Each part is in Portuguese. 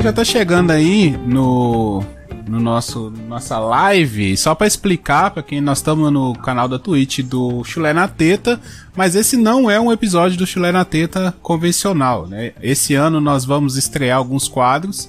galera já tá chegando aí no no nosso nossa live, só para explicar para quem nós estamos no canal da Twitch do Chulé na Teta, mas esse não é um episódio do Chulé na Teta convencional, né? Esse ano nós vamos estrear alguns quadros.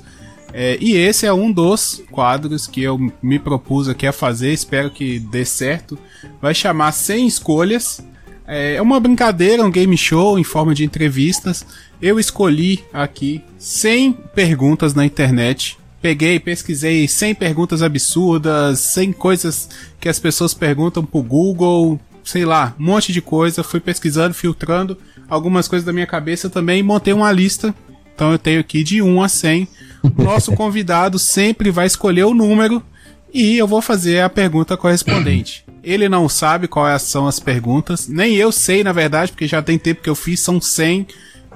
É, e esse é um dos quadros que eu me propus aqui a fazer, espero que dê certo. Vai chamar 100 escolhas. É, é uma brincadeira, um game show em forma de entrevistas. Eu escolhi aqui 100 perguntas na internet peguei, pesquisei 100 perguntas absurdas, 100 coisas que as pessoas perguntam pro Google, sei lá, um monte de coisa. Fui pesquisando, filtrando algumas coisas da minha cabeça também e montei uma lista. Então eu tenho aqui de 1 a 100. Nosso convidado sempre vai escolher o número e eu vou fazer a pergunta correspondente. Ele não sabe quais são as perguntas, nem eu sei, na verdade, porque já tem tempo que eu fiz, são 100.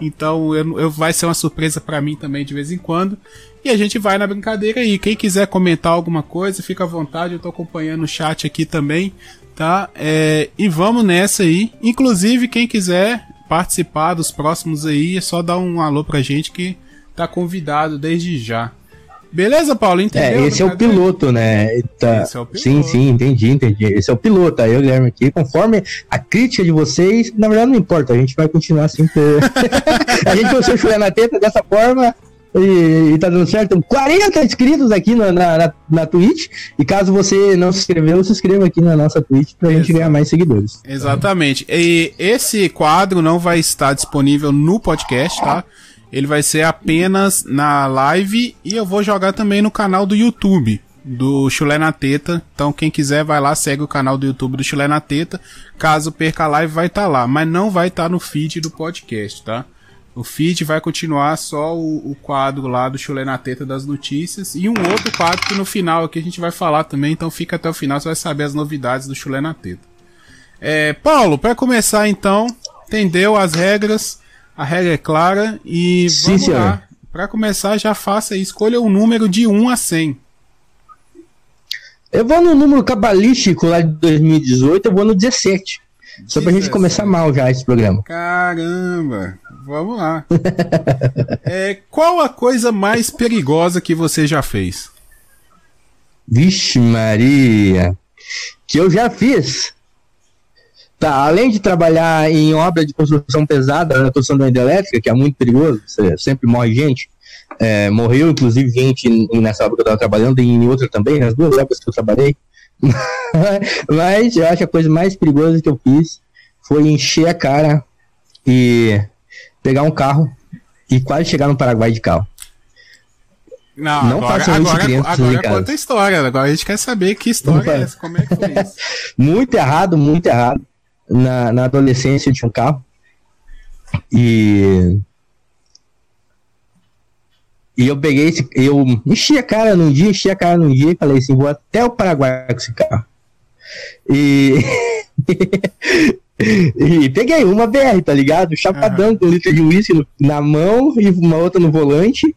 Então eu, eu vai ser uma surpresa para mim também de vez em quando. E a gente vai na brincadeira aí. Quem quiser comentar alguma coisa, fica à vontade. Eu tô acompanhando o chat aqui também, tá? É, e vamos nessa aí. Inclusive, quem quiser participar dos próximos aí, é só dar um alô pra gente que tá convidado desde já. Beleza, Paulo? Entendeu? É, esse é o piloto, né? Tá... Esse é o piloto. Sim, sim, entendi, entendi. Esse é o piloto. Aí eu, Guilherme, aqui, conforme a crítica de vocês, na verdade não importa, a gente vai continuar assim. a gente a chorar na teta dessa forma, e, e tá dando certo. 40 inscritos aqui na, na, na, Twitch. E caso você não se inscreveu, se inscreva aqui na nossa Twitch pra Exato. gente ganhar mais seguidores. Exatamente. E esse quadro não vai estar disponível no podcast, tá? Ele vai ser apenas na live e eu vou jogar também no canal do YouTube do Chulé na Teta. Então quem quiser vai lá, segue o canal do YouTube do Chulé na Teta. Caso perca a live vai estar tá lá, mas não vai estar tá no feed do podcast, tá? O feed vai continuar só o, o quadro lá do Chulé na Teta das notícias e um outro quadro que no final aqui a gente vai falar também, então fica até o final, você vai saber as novidades do Chulé na Teta. É, Paulo, para começar então, entendeu as regras? A regra é clara e Sim, vamos lá. Para começar, já faça escolha um número de 1 a 100. Eu vou no número cabalístico lá de 2018, eu vou no 17. Só pra gente começar mal já esse programa. Caramba! Vamos lá. é, qual a coisa mais perigosa que você já fez? Vixe, Maria! Que eu já fiz. Tá, além de trabalhar em obra de construção pesada, na construção da elétrica, que é muito perigoso, sempre morre gente. É, morreu, inclusive, gente nessa obra que eu estava trabalhando e em outra também, nas duas obras que eu trabalhei. Mas eu acho que a coisa mais perigosa que eu fiz foi encher a cara e pegar um carro e quase chegar no Paraguai de carro. Não, não agora, façam isso, agora, crianças agora conta a história. Agora a gente quer saber que história é essa, como é que foi isso. muito errado, muito errado. Na, na adolescência eu tinha um carro. E. E eu peguei esse. Eu enchi a cara num dia, enchi a cara num dia e falei assim: vou até o Paraguai com esse carro. E. E peguei uma BR, tá ligado? Chapadão uhum. com um litro de uísque na mão e uma outra no volante.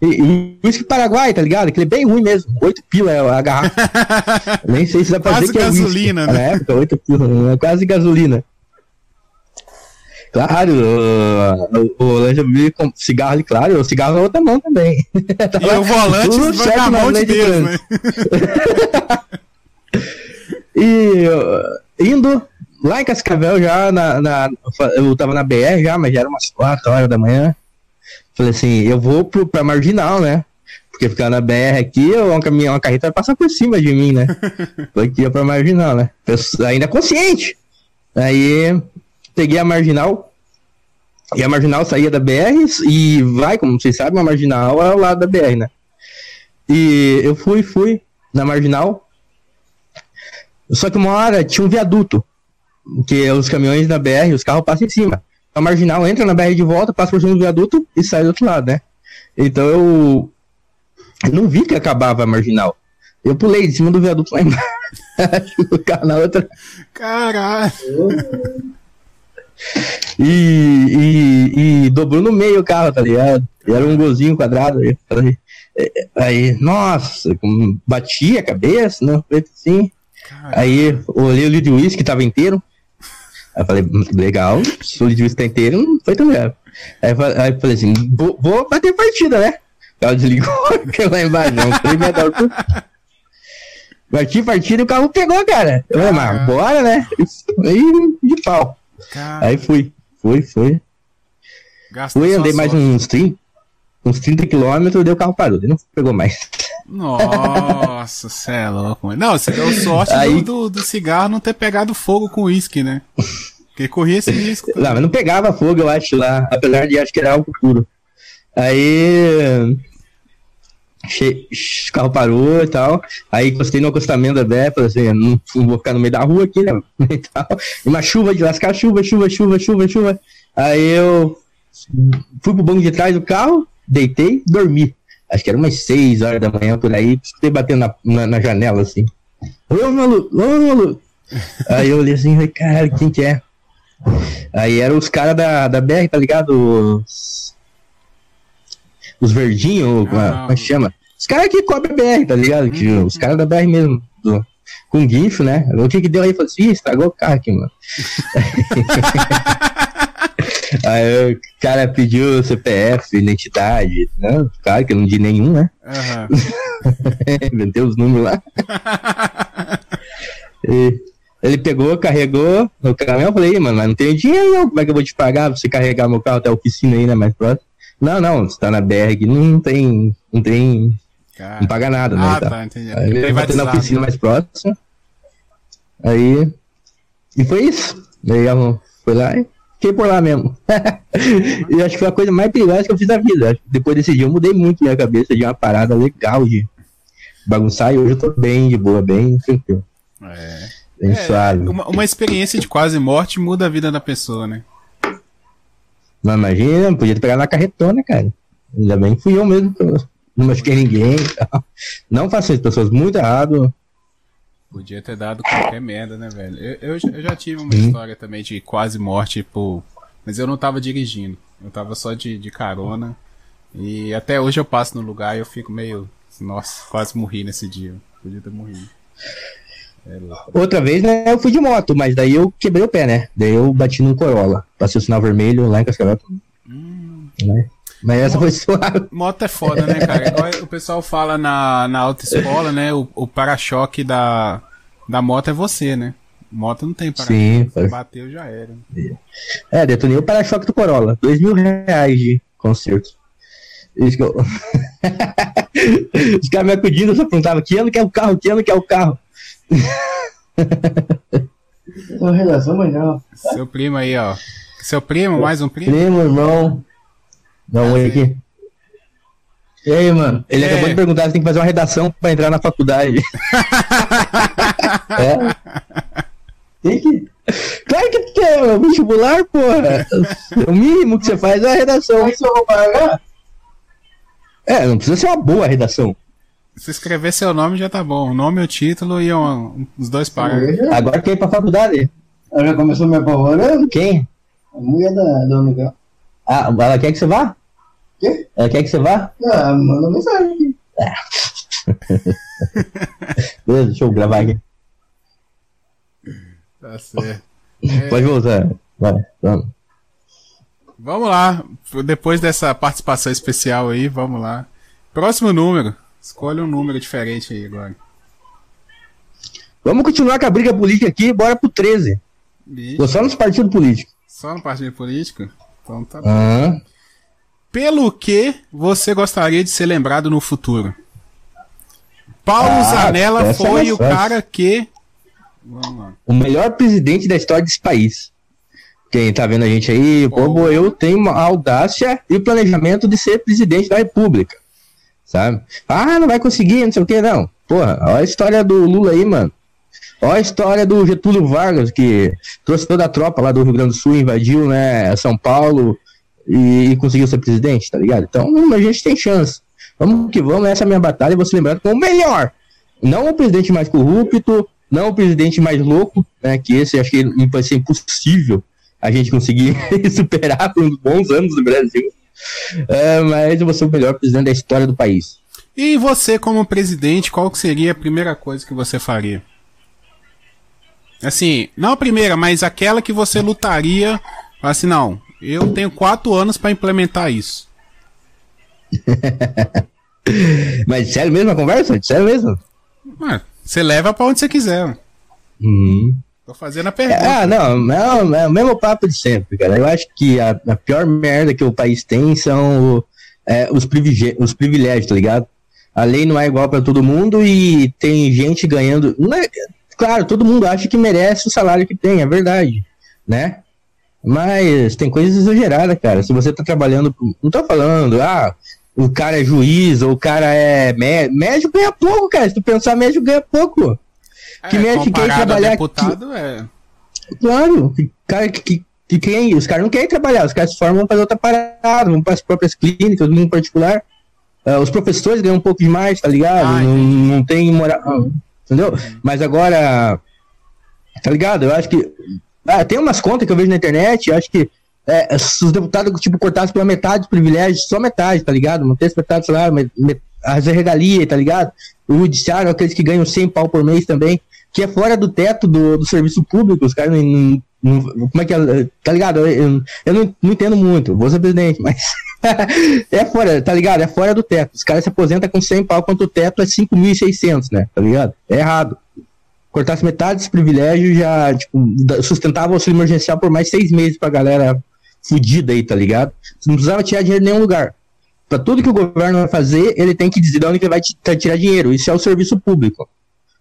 E, uísque Paraguai, tá ligado? Aquele é bem ruim mesmo. Oito pila é a garrafa. Nem sei se dá pra quase dizer que é gasolina, whisky. né? Na época, oito pila, é quase gasolina. Claro, o, o Lanja com cigarro ali, claro, o cigarro na outra mão também. e o volante vai na mão de Deus, né? e indo Lá em Cascavel, já na, na, eu tava na BR já, mas já era umas 4 horas da manhã. Falei assim, eu vou pro, pra Marginal, né? Porque ficar na BR aqui, uma, caminhão, uma carreta vai passar por cima de mim, né? Tô aqui pra Marginal, né? Ainda consciente. Aí peguei a Marginal, e a Marginal saía da BR e vai, como vocês sabem, a Marginal é ao lado da BR, né? E eu fui, fui na Marginal. Só que uma hora tinha um viaduto que os caminhões da BR, os carros passam em cima. A marginal entra na BR de volta, passa por cima do viaduto e sai do outro lado, né? Então eu não vi que acabava a marginal. Eu pulei de cima do viaduto lá embaixo. o carro na outra. Caralho! E, e, e, dobrou no meio o carro, tá ligado? E era um golzinho quadrado. Aí, aí nossa, bati a cabeça, né? Assim. Aí olhei o litro de uísque, tava inteiro. Aí eu falei, legal, se o Lidwis tá inteiro, não foi tão grave. Aí, aí eu falei assim, vou, vou bater partida, né? O carro desligou, caiu lá embaixo, não. Três metros de altura. Parti, partido, o carro pegou, cara. Eu falei, mas bora, né? Aí, de pau. Cara, Aí fui, fui, fui. gastou Fui, andei mais sorte. uns 30, uns 30 quilômetros, daí o carro parou, daí não pegou mais. Nossa, você é louco. Não, você deu sorte Aí- do, do, cigarro não ter pegado fogo com uísque, né? Porque corria esse risco. Não, mas não pegava fogo, eu acho, lá. Apesar de acho que era algo puro. Aí. che- O carro parou e tal. Aí encostei no acostamento da Bé, falei assim, não, não vou ficar no meio da rua aqui, né? E tal. Uma chuva de lascar, chuva, chuva, chuva, chuva, chuva. Aí eu fui pro banco de trás do carro, deitei, dormi. Acho que era umas 6 horas da manhã por aí, escutei batendo na, na, na janela assim. Ô maluco, ô maluco. Aí eu olhei assim, falei, caralho, quem que é? Aí eram os caras da, da BR, tá ligado? Os, os verdinhos, como é- como é que chama? Os caras que cobrem a BR, tá ligado? Que, os caras da BR mesmo. do- com guincho, né? O que que deu aí? Falei assim, Ih, estragou o carro aqui, mano. aí o cara pediu CPF, identidade, né? Claro que eu não di nenhum, né? Aham. Inventei os números lá. E ele pegou, carregou no caminhão. Eu falei, "Ih, mano, mas não tenho dinheiro, não. Como é que eu vou te pagar pra você carregar meu carro até a oficina aí, né? Mais próximo. Não, não, você tá na BR aqui, não tem. Não tem. Cara. Não paga nada, né? Ah, tá, entendi. Aí ele bateu na oficina né? mais próxima. Aí. E foi isso. Daí fui lá e fiquei por lá mesmo. e acho que foi a coisa mais perigosa que eu fiz na vida. Depois desse dia eu mudei muito minha cabeça de uma parada legal de bagunçar e hoje eu tô bem de boa, bem tranquilo, É. bem É, suave. uma, uma experiência de quase morte muda a vida da pessoa, né? Mas imagina, podia ter pegado na carretona, cara. Ainda bem que fui eu mesmo, não machuquei ninguém. Não façam isso, pessoas, muito errado. Podia ter dado qualquer merda, né, velho? Eu, eu, já- eu já tive uma Sim. história também de quase morte, por... mas eu não tava dirigindo. Eu tava só de, de carona. E até hoje eu passo no lugar e eu fico meio. Nossa, quase morri nesse dia. Podia ter morrido. É. Outra vez, né, eu fui de moto, mas daí eu quebrei o pé, né? Daí eu bati num Corolla. Passei o sinal vermelho lá em Cascavel. Né? Mas essa foi suave. Moto é foda, né, cara? Igual o pessoal fala na, na autoescola, né? O, o para-choque da, da moto é você, né? Moto não tem para-choque. Foi. bateu já era. É, detonei o para-choque do Corolla. Dois mil reais de conserto. Isso que eu... Os caras me acudindo, eu só perguntava que ano que é o carro, que ano que é o carro. Então, mas não. Seu primo aí, ó. Seu primo, mais um primo? Primo, irmão. Dá um oi aqui. E aí, mano? Ele É. acabou de perguntar se tem que fazer uma redação pra entrar na faculdade. é. Tem que. Claro que tem, é o vestibular, porra. O mínimo que você faz é a redação. Se eu vou pagar? É, não precisa ser uma boa redação. Se escrever seu nome já tá bom. O nome, o título e um, os dois parágrafos. Já- Agora quer ir pra faculdade? Ela já começou me apavorando? Quem? A mulher da, da Unicamp. Ah, ela quer que você vá? Quê? Ela quer que você vá? Ah, manda mensagem aqui. Beleza, deixa eu gravar aqui. Tá certo. Pode voltar. Vai, vamos. Vamos lá. Depois dessa participação especial aí, vamos lá. Próximo número. Escolha um número diferente aí agora. Vamos continuar com a briga política aqui, bora pro 13. Ih, Tô só nos partidos políticos. Só no partido político? Então tá bom. Aham. Pelo que você gostaria de ser lembrado no futuro? Paulo Ah, Zanella é foi mais o cara que. O melhor presidente da história desse país. Quem tá vendo a gente aí, como eu tenho uma audácia e planejamento de ser presidente da república. Sabe? Ah, não vai conseguir, não sei o que, não. Porra, olha a história do Lula aí, mano. Olha a história do Getúlio Vargas, que trouxe toda a tropa lá do Rio Grande do Sul, invadiu, né, São Paulo e, e conseguiu ser presidente, tá ligado? Então, a gente tem chance. Vamos que vamos, essa é a minha batalha e vou ser lembrado como o melhor. Não o presidente mais corrupto, não o presidente mais louco, né? Que esse acho que vai ser impossível a gente conseguir superar por uns bons anos no Brasil. É, mas eu vou ser o melhor presidente da história do país. E você, como presidente, qual que seria a primeira coisa que você faria? Assim, não a primeira, mas aquela que você lutaria. Assim, não, eu tenho quatro anos pra implementar isso. Mas sério mesmo a conversa? Sério mesmo? Ué, Você leva pra onde você quiser. Uhum. Tô fazendo a pergunta. Ah, não, não, é o mesmo papo de sempre, cara. Eu acho que a, a pior merda que o país tem são é, os, privilegi- os privilégios, tá ligado? A lei não é igual pra todo mundo e tem gente ganhando. não é- claro, todo mundo acha que merece o salário que tem, é verdade, né? Mas tem coisas exageradas, cara. Se você tá trabalhando. Não tô falando, ah, o cara é juiz ou o cara é mé- médico, ganha pouco, cara. Se tu pensar, médico ganha pouco. que mexe, quem comparado a trabalhar deputado, é. Claro, que- cara, que, que, que quem, os caras não querem trabalhar, os caras se formam para outra parada, vão para as próprias clínicas, no particular. Ah, os professores ganham um pouco demais, tá ligado? Ah, não, não tem moral, entendeu? Mas agora, tá ligado? Eu acho que. Ah, tem umas contas que eu vejo na internet, acho que é, se os deputados, tipo, cortassem pela metade dos privilégios, só metade, tá ligado? Mantesse metade do salário, as regalias, tá ligado? O judiciário, aqueles que ganham 100 pau por mês também, que é fora do teto do, do serviço público, os caras não, não- não- Como é que é? Tá ligado? Eu- eu não, não entendo muito, vou ser presidente, mas. é fora, tá ligado? É fora do teto. Os caras se aposentam com 100 pau, quanto o teto é 5.600, né? Tá ligado? É errado cortasse metade dos privilégios, já tipo, sustentava o auxílio emergencial por mais seis meses pra galera fudida aí, tá ligado? Você não precisava tirar dinheiro em nenhum lugar. Pra tudo que o governo vai fazer, ele tem que dizer de onde ele vai ti- tirar dinheiro. Isso é o serviço público.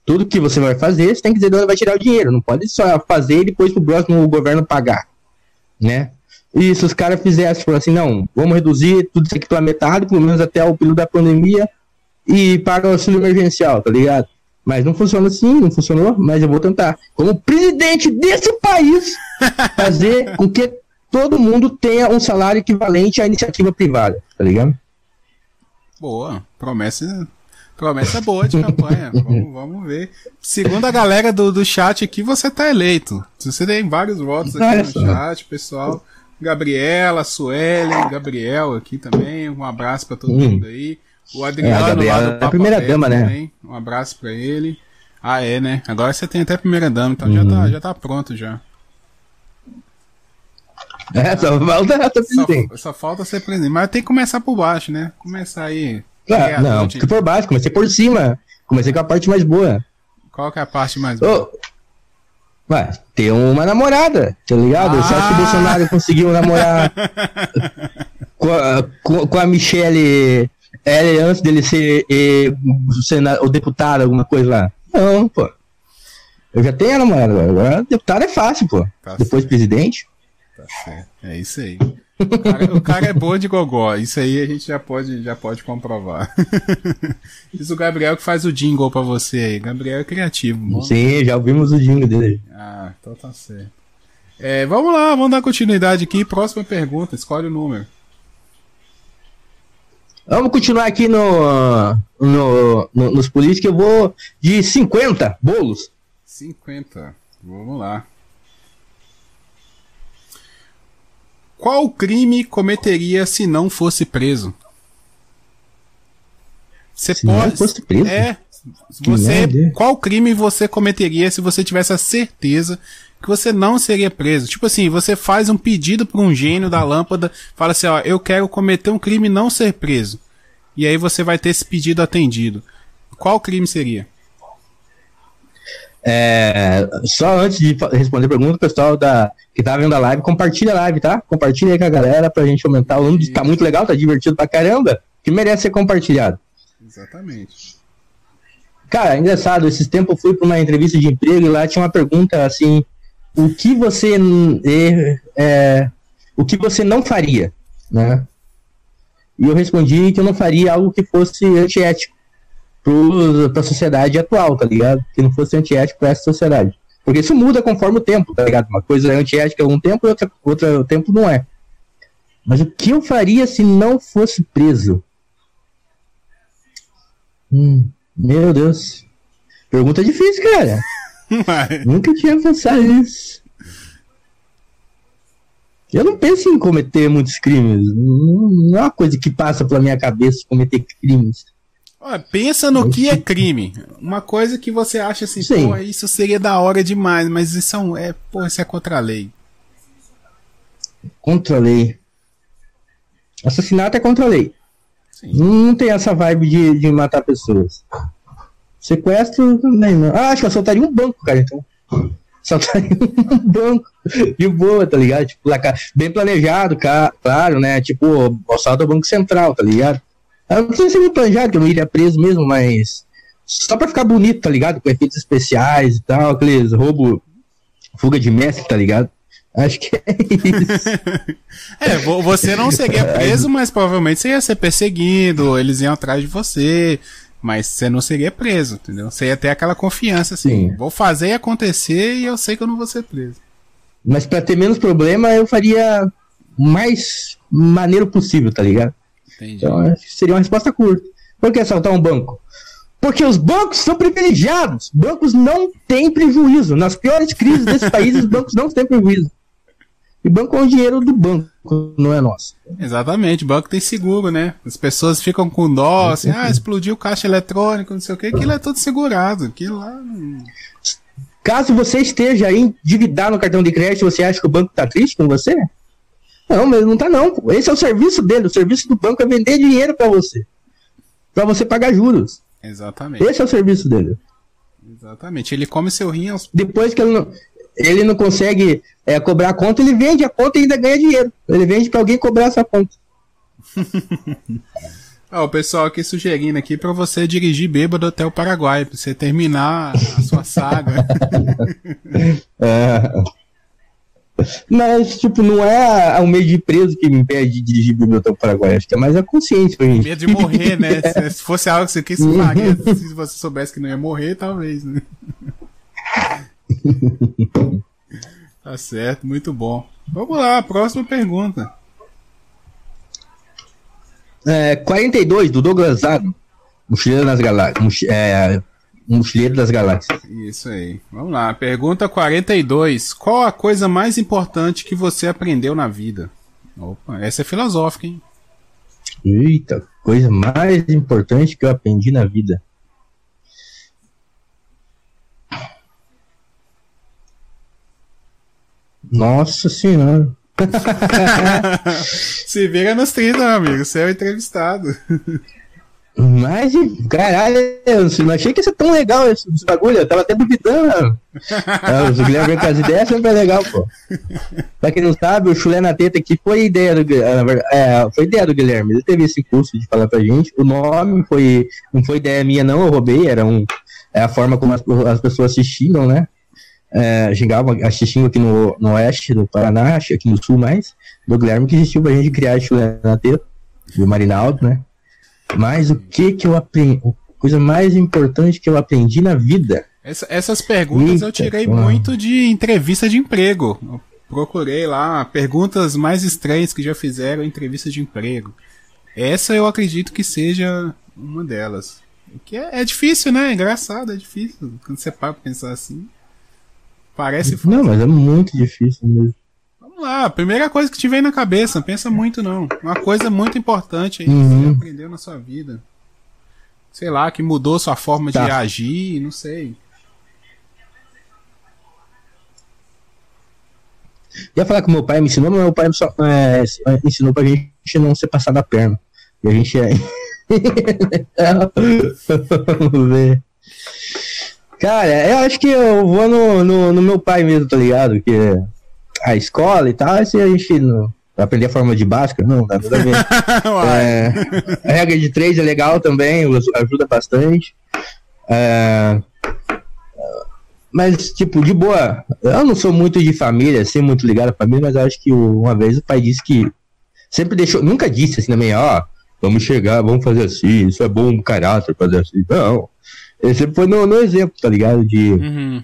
Tudo que você vai fazer, você tem que dizer de onde vai tirar o dinheiro. Não pode só fazer e depois pro próximo governo pagar. Né? E se os caras fizessem, falassem assim, não, vamos reduzir tudo isso aqui pela metade, pelo menos até o período da pandemia, e paga o auxílio emergencial, tá ligado? Mas não funciona assim, não funcionou, mas eu vou tentar. Como presidente desse país, fazer com que todo mundo tenha um salário equivalente à iniciativa privada, tá ligado? Boa. Promessa. Promessa boa de campanha. vamos, vamos ver. Segundo a galera do, do chat aqui, você tá eleito. Você tem vários votos aqui Olha no chat, pessoal. Gabriela, Suelen, Gabriel aqui também. Um abraço pra todo Hum. mundo aí. O Adriano É, a Gabriela é a primeira dama, né? também. Um abraço pra ele. Ah, é, né? Agora você tem até primeira dama, então já, Uhum. tá, já tá pronto já. É, só falta a Só, só falta ser presidente. Mas tem que começar por baixo, né? Começar aí. Ah, criador não, de- fica por baixo, comecei por cima. Comecei com a parte mais boa. Qual que é a parte mais boa? Ô, Ué, ter uma namorada, tá ligado? Você acha que Ah. o Bolsonaro conseguiu namorar com a, com a Michelle L antes dele ser o, o deputado, alguma coisa lá? Não, pô. Eu já tenho a namorada agora. Deputado é fácil, pô. Tá Depois presidente. Tá certo. É isso aí. O cara, o cara é bom de gogó. Isso aí a gente já pode, já pode comprovar. Diz o Gabriel que faz o jingle pra você aí. Gabriel é criativo. Bom. Sim, já ouvimos o jingle dele. Ah, então tá certo. É, vamos lá, vamos dar continuidade aqui. Próxima pergunta, escolhe o número. Vamos continuar aqui no, no, no- nos políticos. Eu vou de 50 bolos. 50. Vamos lá. Qual crime cometeria se não fosse preso? Você Se não pode. fosse preso? É. Você, qual crime você cometeria se você tivesse a certeza que você não seria preso? Tipo assim, você faz um pedido para um gênio da lâmpada, fala assim, ó, eu quero cometer um crime e não ser preso. E aí você vai ter esse pedido atendido. Qual crime seria? É, só antes de responder a pergunta, o pessoal da, que tá vendo a live, compartilha a live, tá? Compartilha aí com a galera pra gente aumentar o número. Tá muito legal, tá divertido pra caramba. Que merece ser compartilhado. Exatamente. Cara, engraçado, esses tempos eu fui pra uma entrevista de emprego e lá tinha uma pergunta assim: o que você n- é, o que você não faria, né? E eu respondi que eu não faria algo que fosse antiético para a sociedade atual, tá ligado? Que não fosse antiético para essa sociedade. Porque isso muda conforme o tempo, tá ligado? Uma coisa é antiética algum tempo e outra, outra tempo não é. Mas o que eu faria se não fosse preso? Hum, meu Deus. Pergunta difícil, cara. Mas- Nunca tinha pensado nisso. Eu não penso em cometer muitos crimes. Não, é uma coisa que passa pela minha cabeça cometer crimes. Olha, pensa no que é crime. Uma coisa que você acha assim, Sim. pô, isso seria da hora demais, mas isso é, um, é, pô, isso é contra a lei. Contra a lei. Assassinato é contra a lei. Não tem essa vibe de, de matar pessoas. Sequestro também não. Ah, acho que eu assaltaria um banco, cara, então. Assaltaria um banco de boa, tá ligado? Tipo, lá, bem planejado, claro, né? Tipo, assalto ao Banco Central, tá ligado? Eu não sei se é planejado, que eu não iria preso mesmo, mas. Só pra ficar bonito, tá ligado? Com efeitos especiais e tal, aqueles roubo. Fuga de mestre, tá ligado? Acho que é isso. É, vo- você não seria preso, mas provavelmente você ia ser perseguido, eles iam atrás de você, mas você não seria preso, entendeu? Você ia ter aquela confiança assim, Sim. vou fazer acontecer e eu sei que eu não vou ser preso. Mas pra ter menos problema, eu faria o mais maneiro possível, tá ligado? Entendi. Então, seria uma resposta curta. Por que assaltar um banco? Porque os bancos são privilegiados. Bancos não têm prejuízo. Nas piores crises desse país, os bancos não têm prejuízo. E banco é o dinheiro do banco, não é nosso. Exatamente, o banco tem seguro, né? As pessoas ficam com dó, assim, ah, explodiu o caixa eletrônico, não sei o que, aquilo é tudo segurado. Aquilo lá. não- Caso você esteja endividado no cartão de crédito, você acha que o banco tá triste com você? Não, mas não tá não. Esse é o serviço dele. O serviço do banco é vender dinheiro pra você. Pra você pagar juros. Exatamente. Esse é o serviço dele. Exatamente. Ele come seu rim aos Depois que ele não, ele não consegue é, cobrar a conta, ele vende a conta e ainda ganha dinheiro. Ele vende pra alguém cobrar essa conta. Ó, o pessoal aqui sugerindo aqui pra você dirigir bêbado até o Paraguai, pra você terminar a sua saga. É. Mas, tipo, não é o meio de preso que me impede de dirigir biblioteca Paraguai. Acho que é mais a consciência, gente. Medo de morrer, né? Se se fosse algo que você quis faria, se você soubesse que não ia morrer, talvez, né? Tá certo, muito bom. Vamos lá, próxima pergunta. É, 42, do Douglas Adams. Mochileiro das Galáxias. É, Mochileiro das Galáxias. Isso aí. Vamos lá. Pergunta 42. Qual a coisa mais importante que você aprendeu na vida? Opa, essa é filosófica, hein? Eita, coisa mais importante que eu aprendi na vida. Nossa senhora. Se vira nos 30, meu amigo. Você é o entrevistado. Mas, caralho, eu não achei que ia ser tão legal esse, esse bagulho. Eu tava até duvidando. é, o Guilherme vem com as ideias sempre é legal, pô. Pra quem não sabe, o Chulé na Teta aqui foi ideia do, ah, é, foi ideia do Guilherme. Ele teve esse curso de falar pra gente. O nome foi, não foi ideia minha, não, eu roubei. Era um, é a forma como as, as pessoas assistiam, né? É, xingavam, assistiam aqui no, no oeste do Paraná, aqui no sul mais. Do Guilherme que existiu pra gente criar na Teta. Do Marinaldo, né? Mas o que que eu aprendi? A coisa mais importante que eu aprendi na vida. Essa- essas perguntas eu Eita, tirei mano. muito de entrevista de emprego. Eu procurei lá perguntas mais estranhas que já fizeram em entrevista de emprego. Essa eu acredito que seja uma delas. Que é, é difícil, né? É engraçado, é difícil. Quando você para pensar assim. Parece fácil. Não, mas é muito difícil mesmo. Vamos lá, a primeira coisa que te vem na cabeça, não pensa muito não. Uma coisa muito importante aí que Uhum. você aprendeu na sua vida. Sei lá, que mudou sua forma de Tá. agir, não sei. Ia falar que meu pai me ensinou, mas meu pai só, é, ensinou pra gente não ser passar da perna. E a gente é. Vamos ver. Cara, eu acho que eu vou no, no, no meu pai mesmo, tá ligado? Que a escola e tal, se a gente não aprender a forma de básica, não, dá nada a ver. É, a regra de três é legal também, ajuda bastante. É, mas, tipo, de boa, eu não sou muito de família, assim, muito ligado à família, mas eu acho que uma vez o pai disse que sempre deixou, nunca disse assim também, ó, vamos chegar, vamos fazer assim, isso é bom caráter fazer assim. Não. Ele sempre foi no, no exemplo, tá ligado? De Uhum.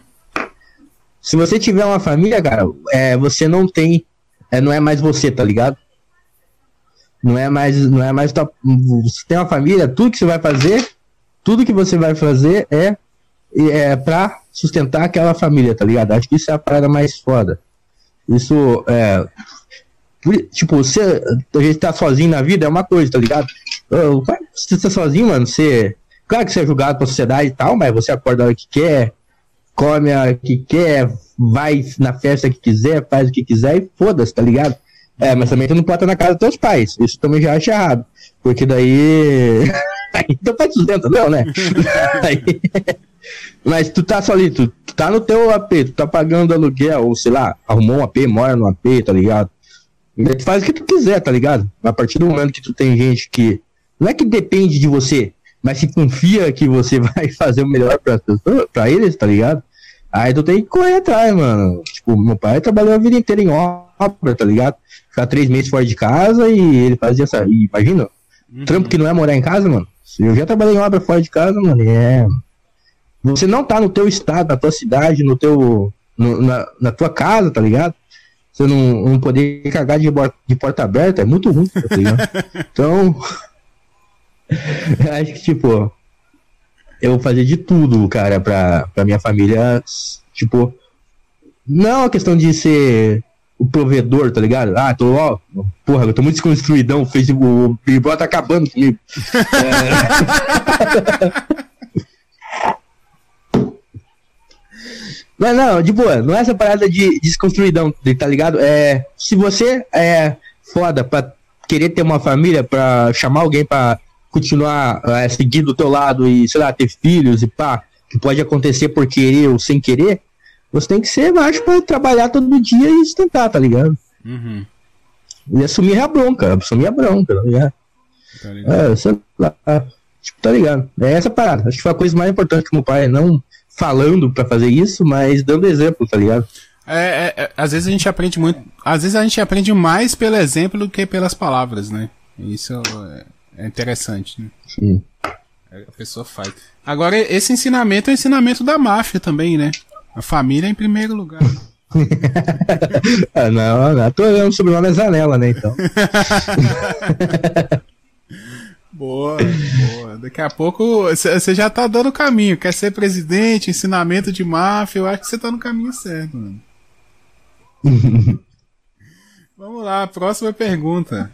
se você tiver uma família, cara, é, você não tem, é, não é mais você, tá ligado? Não é mais, não é mais tua- você tem uma família, tudo que você vai fazer, tudo que você vai fazer é é para sustentar aquela família, tá ligado? Acho que isso é a parada mais foda. Isso é tipo, você a gente tá sozinho na vida é uma coisa, tá ligado? Você tá sozinho, mano, você claro que você é julgado pela sociedade e tal, mas você acorda a hora que quer, come a hora que quer, vai na festa que quiser, faz o que quiser e foda-se, tá ligado? É, mas também tu não pode estar na casa dos teus pais. Isso também já acho errado. Porque daí. aí teu pai sustenta, não, né? Aí- Mas tu tá só ali, tu, tu tá no teu AP, tu tá pagando aluguel, ou sei lá, arrumou um AP, mora no AP, tá ligado? Tu faz o que tu quiser, tá ligado? A partir do momento que tu tem gente que. Não é que depende de você, mas se confia que você vai fazer o melhor pra, pessoa- pra eles, tá ligado? Aí tu tem que correr atrás, mano. Tipo, meu pai trabalhou a vida inteira em obra, tá ligado? Ficar três meses fora de casa e ele fazia essa. e Imagina, trampo que não é morar em casa, mano. Eu já trabalhei em obra fora de casa, mano. É. Você não tá no teu estado, na tua cidade, no teu. no- na, na tua casa, tá ligado? Você não, não poder cagar de, de porta aberta é muito ruim, tá ligado? Então. Eu acho que, tipo. Eu fazer de tudo, cara, pra, pra minha família. Tipo. Não a questão de ser o provedor, tá ligado? Ah, tô, ó, porra, eu tô muito desconstruidão, o Facebook, o Big Brother tá acabando comigo. Não, não, de boa, não é essa parada de desconstruidão, tá ligado? É, se você é foda pra querer ter uma família, pra chamar alguém pra continuar é, seguir do teu lado e, sei lá, ter filhos e pá, que pode acontecer por querer ou sem querer, você tem que ser macho pra trabalhar todo dia e sustentar, tá ligado? Uhum. E assumir a bronca, assumir a bronca, tá ligado? Tá ligado? É, sei lá, tipo, tá ligado? É essa parada. Acho que foi a coisa mais importante que meu pai, não falando pra fazer isso, mas dando exemplo, tá ligado? É, é, é, às vezes a gente aprende muito. Às vezes a gente aprende mais pelo exemplo do que pelas palavras, né? Isso é, é interessante, né? Sim. É, A pessoa faz. Agora, esse ensinamento é o ensinamento da máfia também, né? A família em primeiro lugar. Ah, não, não, tô olhando o sobrenome é Zanella, né, então. Boa, boa. Daqui a pouco você já tá dando o caminho. Quer ser presidente, ensinamento de máfia. Eu acho que você tá no caminho certo, mano. Vamos lá, próxima pergunta.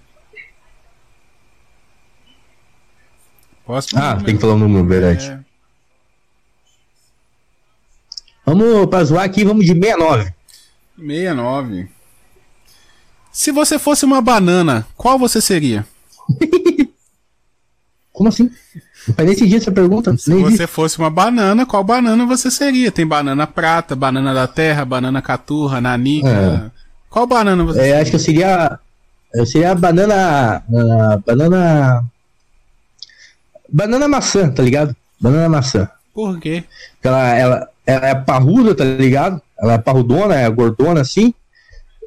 Próximo Ah, tem que falar o número, verdade. É, Vamos pra zoar aqui, vamos de 69. 69. Se você fosse uma banana, qual você seria? Como assim? Não faz nem sentido essa pergunta. Se nem existe. você fosse uma banana, qual banana você seria? Tem banana prata, banana da terra, banana caturra, nanica. Qual banana você É, acho que eu seria. Eu seria a banana. ah, banana. Banana maçã, tá ligado? Banana maçã. Por quê? Ela, ela, ela é parruda, tá ligado? Ela é parrudona, é gordona assim.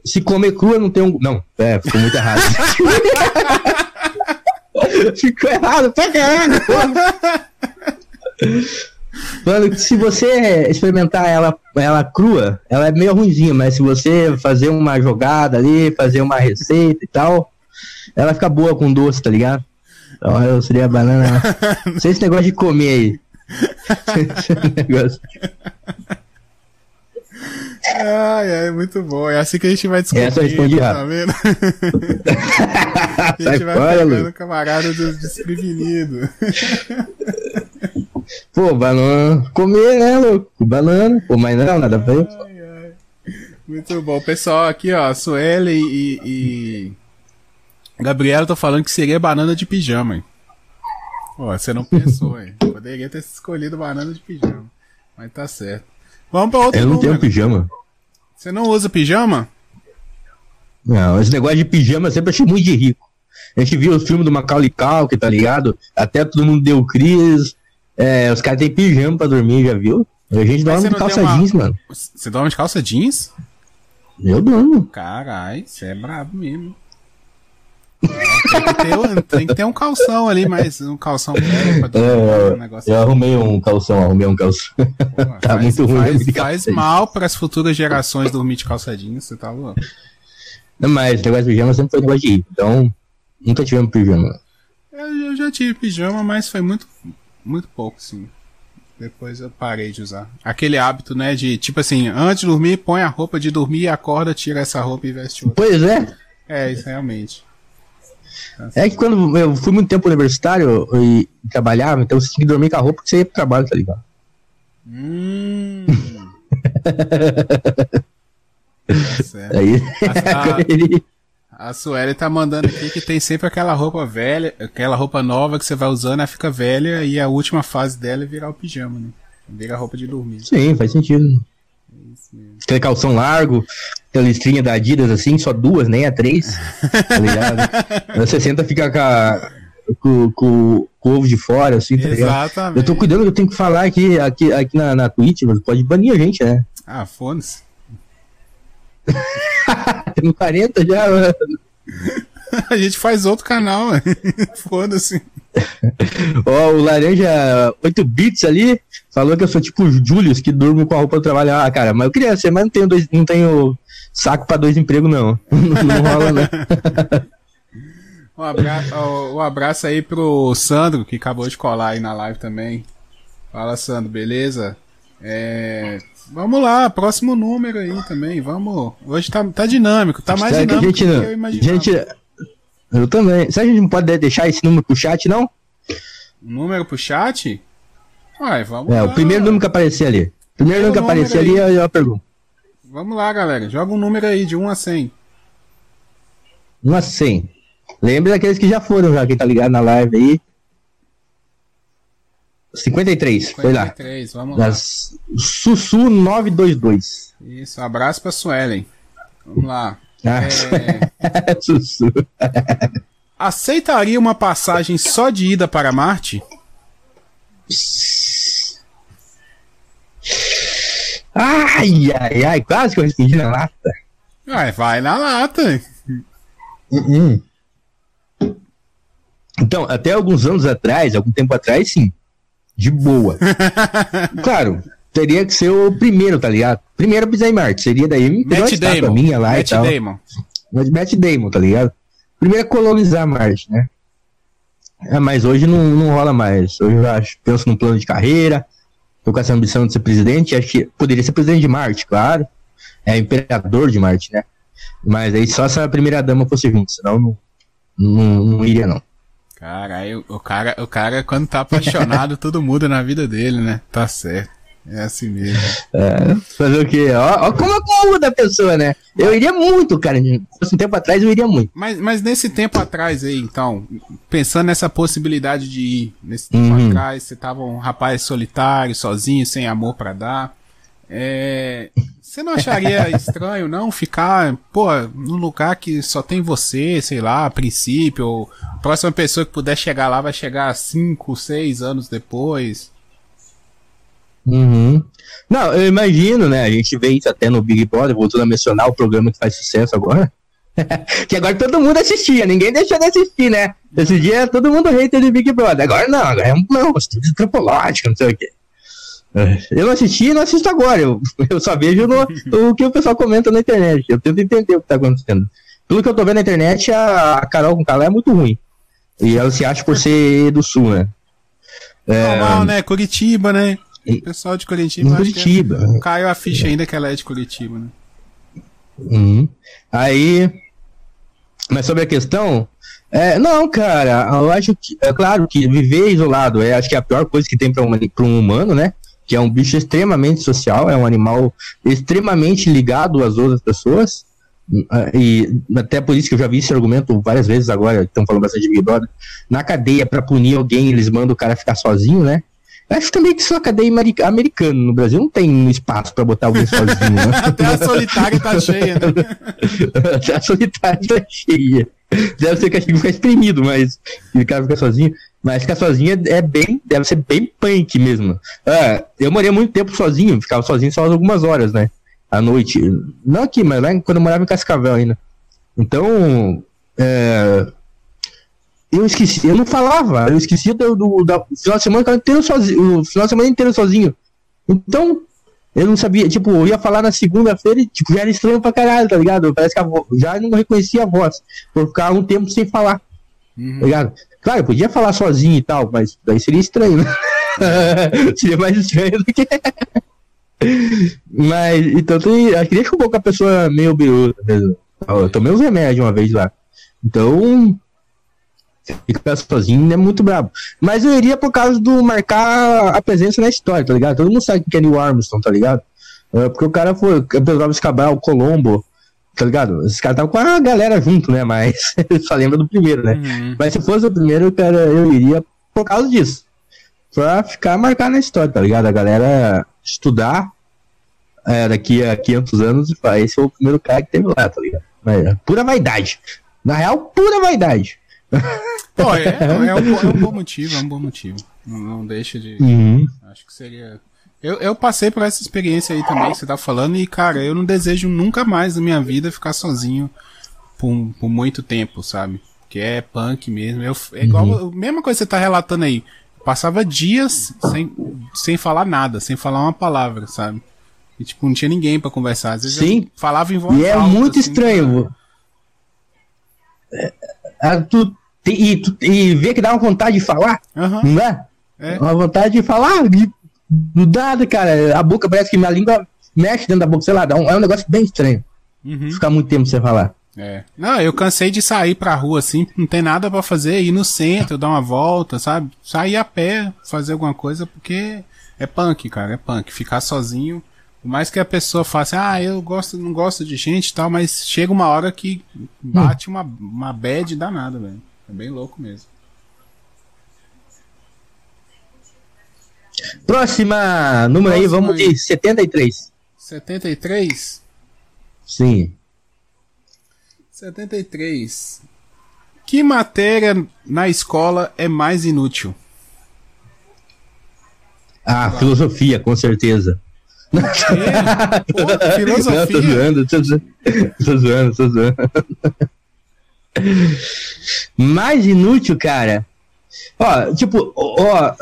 Se comer crua não tem um. Não, é, ficou muito errado. ficou errado pra caralho, porra. Mano, se você experimentar ela, ela crua, ela é meio ruimzinha, mas se você fazer uma jogada ali, fazer uma receita e tal, ela fica boa com doce, tá ligado? Então eu seria a banana. Não sei esse negócio de comer aí. Esse negócio. Ai, ai, muito bom. É assim que a gente vai descobrir. Essa eu respondi tá vendo? a gente vai fora, pegando Lu. camarada dos desprevenidos. Pô, banana. Comer, né, louco? Banana. Pô, mas não, nada a ver. Muito bom. Pessoal, aqui, ó, Sueli e, e Gabriela tô falando que seria banana de pijama, hein? Pô, você não pensou, hein? Poderia ter escolhido banana de pijama. Mas tá certo. Vamos pra outro Eu não tenho número. pijama. Você não usa pijama? Não, esse negócio de pijama eu sempre achei muito de rico. A gente viu o filme do Macaulay Culkin, tá ligado? Até todo mundo deu crise. É, os caras têm pijama pra dormir, já viu? A gente dorme de calça uma- jeans, mano. Você dorme de calça jeans? Eu durmo. Carai, você é brabo mesmo. Tem que, ter, um- tem que ter um calção ali, mas um calção dormir, um negócio É, eu arrumei um calção, arrumei um calção. Pô, tá faz, muito ruim Faz, faz mal para as futuras gerações dormir de calça jeans, você tá louco? Não, mas esse negócio de pijama sempre foi negócio de rico. Então, nunca tivemos pijama. Eu, eu já tive pijama, mas foi muito, muito pouco, sim. Depois eu parei de usar. Aquele hábito, né, de tipo assim, antes de dormir, põe a roupa de dormir, acorda, tira essa roupa e veste outra. Pois é. É, isso realmente. É que quando eu fui muito tempo universitário e trabalhava, então você tinha que dormir com a roupa que você ia pro trabalho, tá ligado? Hum. tá. Aí, Ah. ele- A Sueli tá mandando aqui que tem sempre aquela roupa velha, aquela roupa nova que você vai usando, ela fica velha e a última fase dela é virar o pijama, né? Vira a roupa de dormir. Sim, faz sentido. Aquele calção largo, aquela listrinha da Adidas assim, só duas, nem a três. tá ligado? Você senta fica com, a- com, com- com o ovo de fora, assim, tá ligado? Exatamente. Eu tô cuidando que eu tenho que falar aqui, aqui, aqui na, na Twitch, mas pode banir a gente, né? Ah, foda-se. Temos 40 já, mano. A gente faz outro canal, né? foda-se. Ó, o Laranja 8 bits ali falou que eu sou tipo o Julius, que durmo com a roupa do trabalho. Ah, cara, mas eu queria ser, mas não tenho, dois, não tenho saco pra dois empregos, não. não rola, né? Um abraço, um abraço aí pro Sandro, que acabou de colar aí na live também. Fala, Sandro, beleza? É, Vamos lá, próximo número aí também. Vamos. Hoje tá, tá dinâmico, tá mais Será que dinâmico gente, que eu não, imaginava. gente, eu também. Será que a gente não pode deixar esse número pro chat, não? Número pro chat? Uai, vamos É, lá. o primeiro número que aparecer ali. O primeiro número que aparecer ali, aí. eu, eu pergunto. Vamos lá, galera. Joga um número aí de 1 a 100. Um a 100. Lembre daqueles que já foram, já, quem tá ligado na live aí. 53, foi lá. 43, vamos lá. Das Sussu 922. Isso, um abraço pra Suelen. Vamos lá. Ah, É, Sussu. aceitaria uma passagem só de ida para Marte? Ai, ai, ai, quase que eu respondi na lata. Uai, vai na lata. Uhum. Então, até alguns anos atrás, algum tempo atrás, sim. De boa. claro, teria que ser o primeiro, tá ligado? Primeiro a pisar em Marte. Seria daí Matt Damon. minha lá Matt e tal. Damon. Mas Matt Damon, tá ligado? Primeiro é colonizar Marte, né? É, mas hoje não, não rola mais. Hoje eu acho, penso num plano de carreira, tô com essa ambição de ser presidente, acho que poderia ser presidente de Marte, claro. É imperador de Marte, né? Mas aí só se a primeira dama fosse junto, senão não, não, não iria, não. Caralho, o cara, o cara, quando tá apaixonado, tudo muda na vida dele, né? Tá certo. É assim mesmo. É, fazer o quê? Ó, ó como, como muda a pessoa, né? Eu iria muito, cara. Se fosse um tempo atrás, eu iria muito. Mas, mas nesse tempo atrás aí, então, pensando nessa possibilidade de ir, nesse tempo Uhum. atrás, você tava um rapaz solitário, sozinho, sem amor pra dar. É, você não acharia estranho, não, ficar, pô, num lugar que só tem você, sei lá, a princípio, ou a próxima pessoa que puder chegar lá vai chegar cinco, seis anos depois? Uhum. Não, eu imagino, né? A gente vê isso até no Big Brother, voltando a mencionar o programa que faz sucesso agora. que agora todo mundo assistia, ninguém deixou de assistir, né? Esse dia todo mundo hater de Big Brother. Agora não, agora é um não, antropológico, não sei o quê. É, Eu não assisti e não assisto agora. Eu, eu só vejo no- o que o pessoal comenta na internet. Eu tento entender o que tá acontecendo. Pelo que eu tô vendo na internet, a, a Carol com Calé é muito ruim. E ela se acha por ser do sul, né? Normal, né? Curitiba, né? O pessoal de Curitiba. Em Curitiba. é- Caiu a ficha ainda que ela é de Curitiba, né? Uhum. Aí, mas sobre a questão, é, não, cara, eu acho que, é claro que viver isolado é, acho que é a pior coisa que tem para um, pra um humano, né? Que é um bicho extremamente social, é um animal extremamente ligado às outras pessoas. E até por isso que eu já vi esse argumento várias vezes agora, estão falando bastante de Big Brother. Na cadeia, para punir alguém, eles mandam o cara ficar sozinho, né? Acho também que uma cadeia ameri- americana. No Brasil não tem espaço para botar alguém sozinho, né? Até a solitária tá cheia, né? a solitária tá cheia. Deve ser castigo ficar exprimido, mas o cara fica sozinho. Mas ficar sozinho é é bem, deve ser bem punk mesmo. Ah, eu morei muito tempo sozinho, ficava sozinho só algumas horas, né? À noite. Não aqui, mas lá quando eu morava em Cascavel ainda. Então, é, eu esqueci, eu não falava, eu esqueci do, do da, final de semana inteiro sozinho, o final de semana inteiro sozinho. Então, eu não sabia, tipo, eu ia falar na segunda-feira e tipo, já era estranho pra caralho, tá ligado? Parece que a vo... já não reconhecia a voz, por ficar um tempo sem falar, tá Uhum. ligado? Claro, eu podia falar sozinho e tal, mas daí seria estranho, né? seria mais estranho do que. mas, então, tem, acho que deixa um pouco a pessoa meio biruta mesmo. Eu tomei uns remédios uma vez lá. Então, ficar sozinho é muito brabo. Mas eu iria por causa do marcar a presença na história, tá ligado? Todo mundo sabe que é Neil Armstrong, tá ligado? É, porque o cara foi, Pedro Alves Cabral, Colombo, tá ligado? Esses caras estavam com a galera junto, né? Mas só lembra do primeiro, né? Uhum. Mas se fosse o primeiro, cara, eu iria por causa disso. Pra ficar marcado na história, tá ligado? A galera estudar é, daqui a 500 anos e falar, esse foi o primeiro cara que teve lá, tá ligado? Mas, é pura vaidade. Na real, pura vaidade. Pô, é, é, um, é um bom motivo, é um bom motivo. Não, não deixa de. Uhum. Acho que seria. Eu, eu passei por essa experiência aí também que você tá falando, e, cara, eu não desejo nunca mais na minha vida ficar sozinho por, por muito tempo, sabe? Que é punk mesmo. Eu, é igual a mesma coisa que você tá relatando aí. Passava dias sem, sem falar nada, sem falar uma palavra, sabe? E, tipo, não tinha ninguém pra conversar. Às vezes Sim. falava em voz E é alta, muito assim, estranho. É, ah, tu, e, e vê que dá uma vontade de falar, Aham, não é? é. Uma vontade de falar, do nada, cara. A boca parece que minha língua mexe dentro da boca, sei lá, dá um- é um negócio bem estranho. Uhum. Ficar muito tempo sem falar. É. Não, eu cansei de sair pra rua assim, não tem nada pra fazer, ir no centro, dar uma volta, sabe? Sair a pé, fazer alguma coisa, porque é punk, cara, é punk. Ficar sozinho, por mais que a pessoa faça, ah, eu gosto, não gosto de gente e tal, mas chega uma hora que bate uma, uma bad danada, velho. É bem louco mesmo. Próxima número aí, Próxima vamos aí. de 73. 73? Sim. 73. Que matéria na escola é mais inútil? Ah, filosofia, com certeza. Não, tô filosofia? zoando, tô zoando, tô zoando, tô zoando. Mais inútil, cara. Ó, tipo, ó,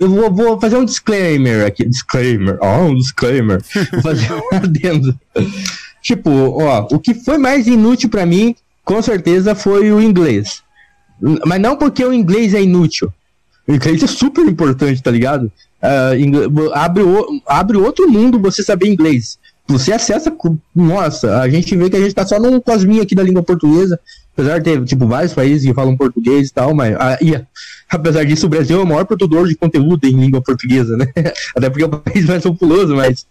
eu vou, vou fazer um disclaimer aqui. Disclaimer, ó, um disclaimer. Vou fazer um adendo. Tipo, ó, o que foi mais inútil pra mim, com certeza, foi o inglês. Mas não porque o inglês é inútil. O inglês é super importante, tá ligado? Ah, ingle- abre, o- abre outro mundo você saber inglês. Você acessa. Nossa, a gente vê que a gente tá só num cosminho aqui da língua portuguesa. Apesar de ter, tipo, vários países que falam português e tal, mas. ah, e, apesar disso, o Brasil é o maior produtor de conteúdo em língua portuguesa, né? Até porque é o país mais populoso, mas.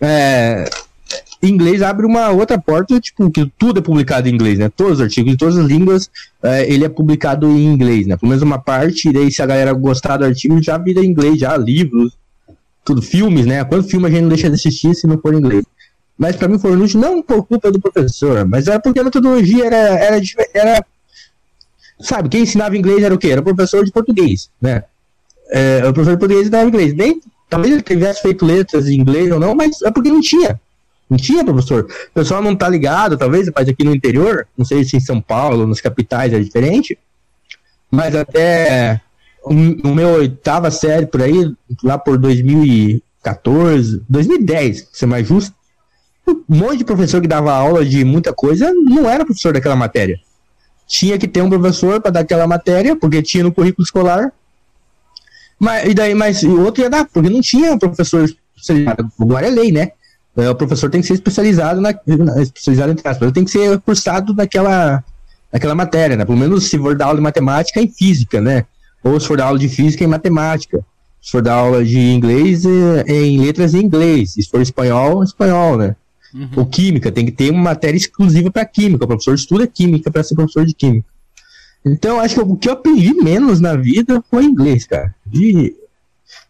É, inglês abre uma outra porta, tipo, que tudo é publicado em inglês, né? Todos os artigos de todas as línguas, é, ele é publicado em inglês, né? Pelo menos uma parte, e daí se a galera gostar do artigo, já vira em inglês, já livros, tudo, filmes, né? Quanto filme a gente não deixa de assistir se não for em inglês? Mas pra mim foi inútil, não por culpa do professor, mas era porque a metodologia era, era, era sabe, quem ensinava inglês era o quê? Era o professor de português, né? É, o professor de português ensinava inglês. Nem, talvez ele tivesse feito letras em inglês ou não, mas é porque não tinha. Não tinha, professor. O pessoal não tá ligado, talvez, mas aqui no interior, não sei se em São Paulo, nas capitais é diferente, mas até o, meu oitava série por aí, lá por 2014, 2010, pra ser mais justo, um monte de professor que dava aula de muita coisa não era professor daquela matéria. Tinha que ter um professor para dar aquela matéria, porque tinha no currículo escolar. Mas, e daí, mas o outro ia dar, porque não tinha professor especializado. Agora é lei, né? É, O professor tem que ser especializado na, especializado entre aspas, tem que ser cursado naquela, naquela matéria, né? Pelo menos se for dar aula de matemática em física, né? Ou se for dar aula de física em matemática. Se for dar aula de inglês, é, em letras em inglês. Se for espanhol, espanhol, né? Uhum. Ou química, tem que ter uma matéria exclusiva para química. O professor estuda química para ser professor de química. Então, acho que o que eu aprendi menos na vida foi inglês, cara. E,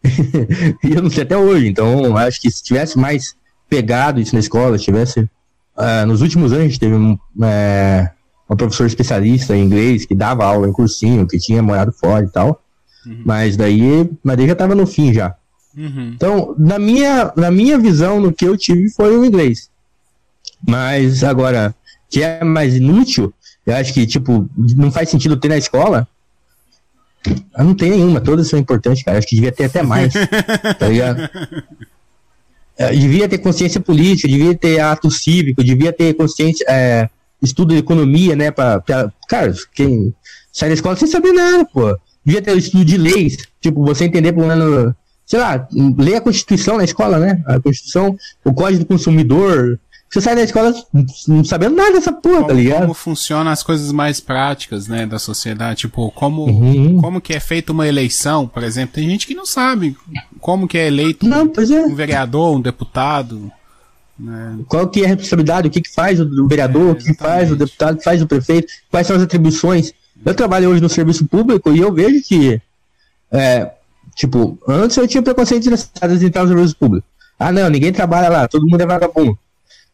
e eu não sei até hoje. Então, acho que se tivesse mais pegado isso na escola, tivesse. ah, nos últimos anos, a gente teve um, é, um professor especialista em inglês que dava aula em cursinho, que tinha morado fora e tal. Uhum. Mas daí, mas daí já tava no fim já. Uhum. Então, na minha, na minha visão, no que eu tive foi o inglês. Mas agora, que é mais inútil, eu acho que, tipo, não faz sentido ter na escola. Eu não tem nenhuma, todas são importantes, cara. Acho que devia ter até mais. tá ligado? É, devia ter consciência política, devia ter ato cívico, devia ter consciência, é, estudo de economia, né? Pra, pra- cara, quem sai da escola sem saber nada, pô. Devia ter estudo de leis, tipo, você entender pelo menos, sei lá, ler a Constituição na escola, né? A Constituição, o Código do Consumidor. Você sai da escola não sabendo nada dessa porra, tá Como, ligado? como funcionam as coisas mais práticas, né, da sociedade, tipo, como, Uhum. como que é feita uma eleição, por exemplo, tem gente que não sabe como que é eleito Não, é. um vereador, um deputado, né? Qual que é a responsabilidade, o que, que faz o vereador, É, o que faz o deputado, o que faz o prefeito, quais são as atribuições. Eu trabalho hoje no serviço público e eu vejo que, é, tipo, antes eu tinha preconceito de entrar no serviço público. Ah, não, ninguém trabalha lá, todo mundo é vagabundo.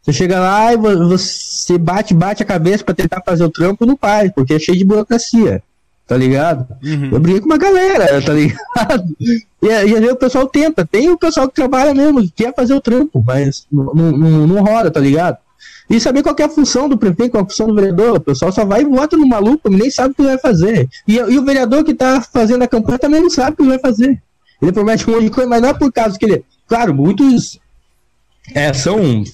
Você chega lá e vo- você bate, bate a cabeça pra tentar fazer o trampo e não faz, porque é cheio de burocracia, tá ligado? Uhum. Eu briguei com uma galera, tá ligado? E, e às vezes o pessoal tenta. Tem o pessoal que trabalha mesmo, que quer fazer o trampo, mas não, não, não- roda, tá ligado? E saber qual é a função do prefeito, qual é a função do vereador. O pessoal só vai e vota no maluco, nem sabe o que vai fazer. E, e o vereador que tá fazendo a campanha também não sabe o que vai fazer. Ele promete um monte de coisa, mas não é por causa que ele. Claro, muitos é, são.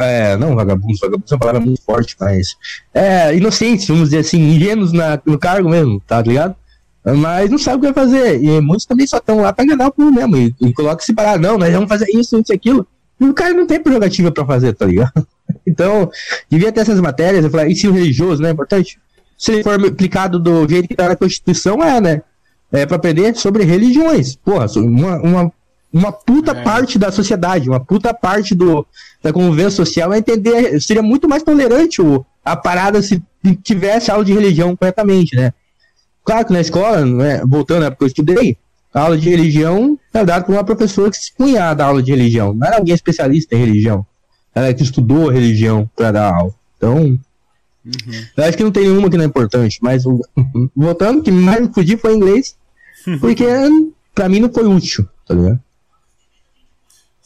É, não, vagabundos, vagabundos é uma palavra muito forte, mas. É, inocentes, vamos dizer assim, ingênuos na, no cargo mesmo, tá ligado? Mas não sabe o que vai fazer. E muitos também só estão lá pra enganar o povo mesmo. E, e coloca se parar, não, nós vamos fazer isso, isso aquilo. E o cara não tem prerrogativa pra fazer, tá ligado? Então, devia ter essas matérias. Eu falei, ensino religioso, né? Importante. Se for aplicado do jeito que tá na Constituição, é, né? É pra aprender sobre religiões. Porra, uma, uma, uma puta É. parte da sociedade, uma puta parte do, da convivência social é entender. Seria muito mais tolerante o, a parada se tivesse aula de religião corretamente, né? Claro que na escola, né, voltando à época que eu estudei, a aula de religião era dada por uma professora que se punha da aula de religião. Não era alguém especialista em religião. Ela que estudou religião para dar aula. Então, Uhum. eu acho que não tem nenhuma que não é importante. Mas voltando, o que mais me fudi foi inglês. Porque pra mim não foi útil, tá ligado?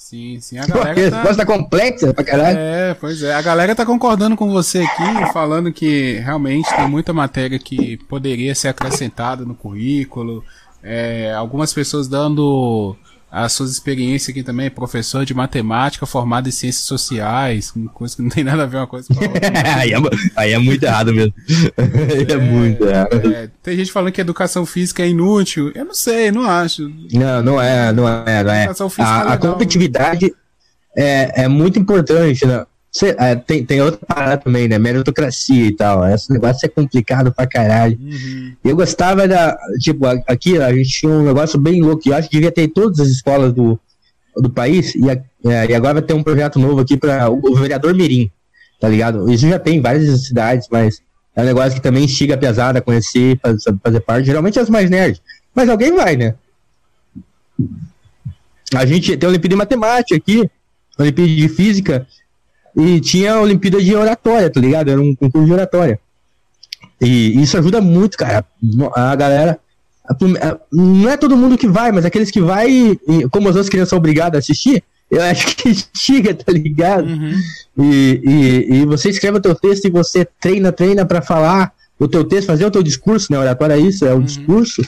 Sim, sim. A Pô, galera tá... resposta complexa pra caralho. É, pois é. A galera tá concordando com você aqui, falando que realmente tem muita matéria que poderia ser acrescentada no currículo. É, algumas pessoas dando as suas experiências aqui também, professor de matemática formado em ciências sociais, coisa que não tem nada a ver uma coisa com a outra. aí, é, aí é muito errado mesmo. Aí é, muito errado. É, tem gente falando que educação física é inútil. Eu não sei, não acho. Não, não é, não é, não é. Física é A, a legal, competitividade é, é muito importante, né? Cê- é, tem, tem outra parada também, né? Meritocracia e tal. Esse negócio é complicado pra caralho. Uhum. Eu gostava da. Tipo, aqui a gente tinha um negócio bem louco. Eu acho que devia ter em todas as escolas do, do país. E, a- é, e agora vai ter um projeto novo aqui para o, o vereador Mirim. Tá ligado? Isso já tem em várias cidades, mas é um negócio que também instiga a pesada a conhecer, fazer, fazer parte. Geralmente é os mais nerds. Mas alguém vai, né? A gente tem a Olimpíada de Matemática aqui, Olimpíada de Física, e tinha a Olimpíada de Oratória, tá ligado? Era um concurso de oratória. E isso ajuda muito, cara. A galera. não é todo mundo que vai, mas aqueles que vai, e- como as outras crianças são obrigadas a assistir, eu acho que chega, tá ligado? Uhum. E, e, e você escreve o teu texto e você treina, treina pra falar o teu texto, fazer o teu discurso, né? Oratória é isso, é o discurso.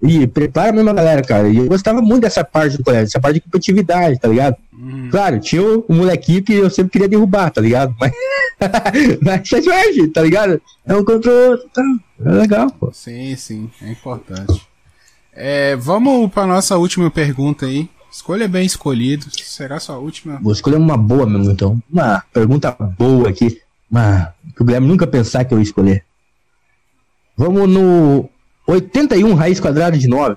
E prepara mesmo a galera, cara. E eu gostava muito dessa parte do colégio, essa parte de competitividade, tá ligado? Uhum. Claro, tinha o, o molequinho que eu sempre queria derrubar, tá ligado? Mas, mas faz parte, tá ligado? É um contra outro, tá? É legal, pô. Sim, sim, é importante. É, vamos para nossa última pergunta aí. Escolha bem escolhido. Será a sua última? Vou escolher uma boa mesmo, então. Uma pergunta boa aqui. Uma, que o Guilherme nunca pensar que eu ia escolher. Vamos no 81 raiz quadrada de 9.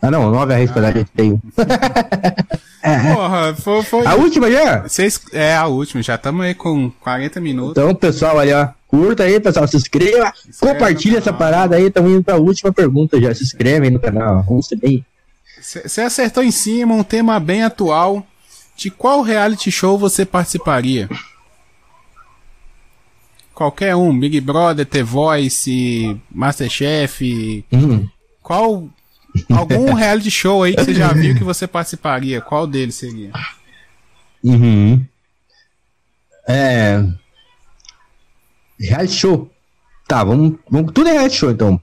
Ah, não, 9 é a raiz quadrada de 81. Porra, foi. foi... A última já? Vocês, é a última, já estamos aí com 40 minutos. Então, pessoal, ali, ó. Curta aí, pessoal. Se inscreva. Inscreve compartilha essa parada aí. Estamos indo pra última pergunta já. Se inscreve aí no canal. Vamos ser bem. Você acertou em cima um tema bem atual. De qual reality show você participaria? Qualquer um, Big Brother, The Voice, Masterchef, Hum. qual algum reality show aí que você já viu que você participaria? Qual deles seria? Uhum. É. Reality show. Tá, vamos, vamos. Tudo é reality show então.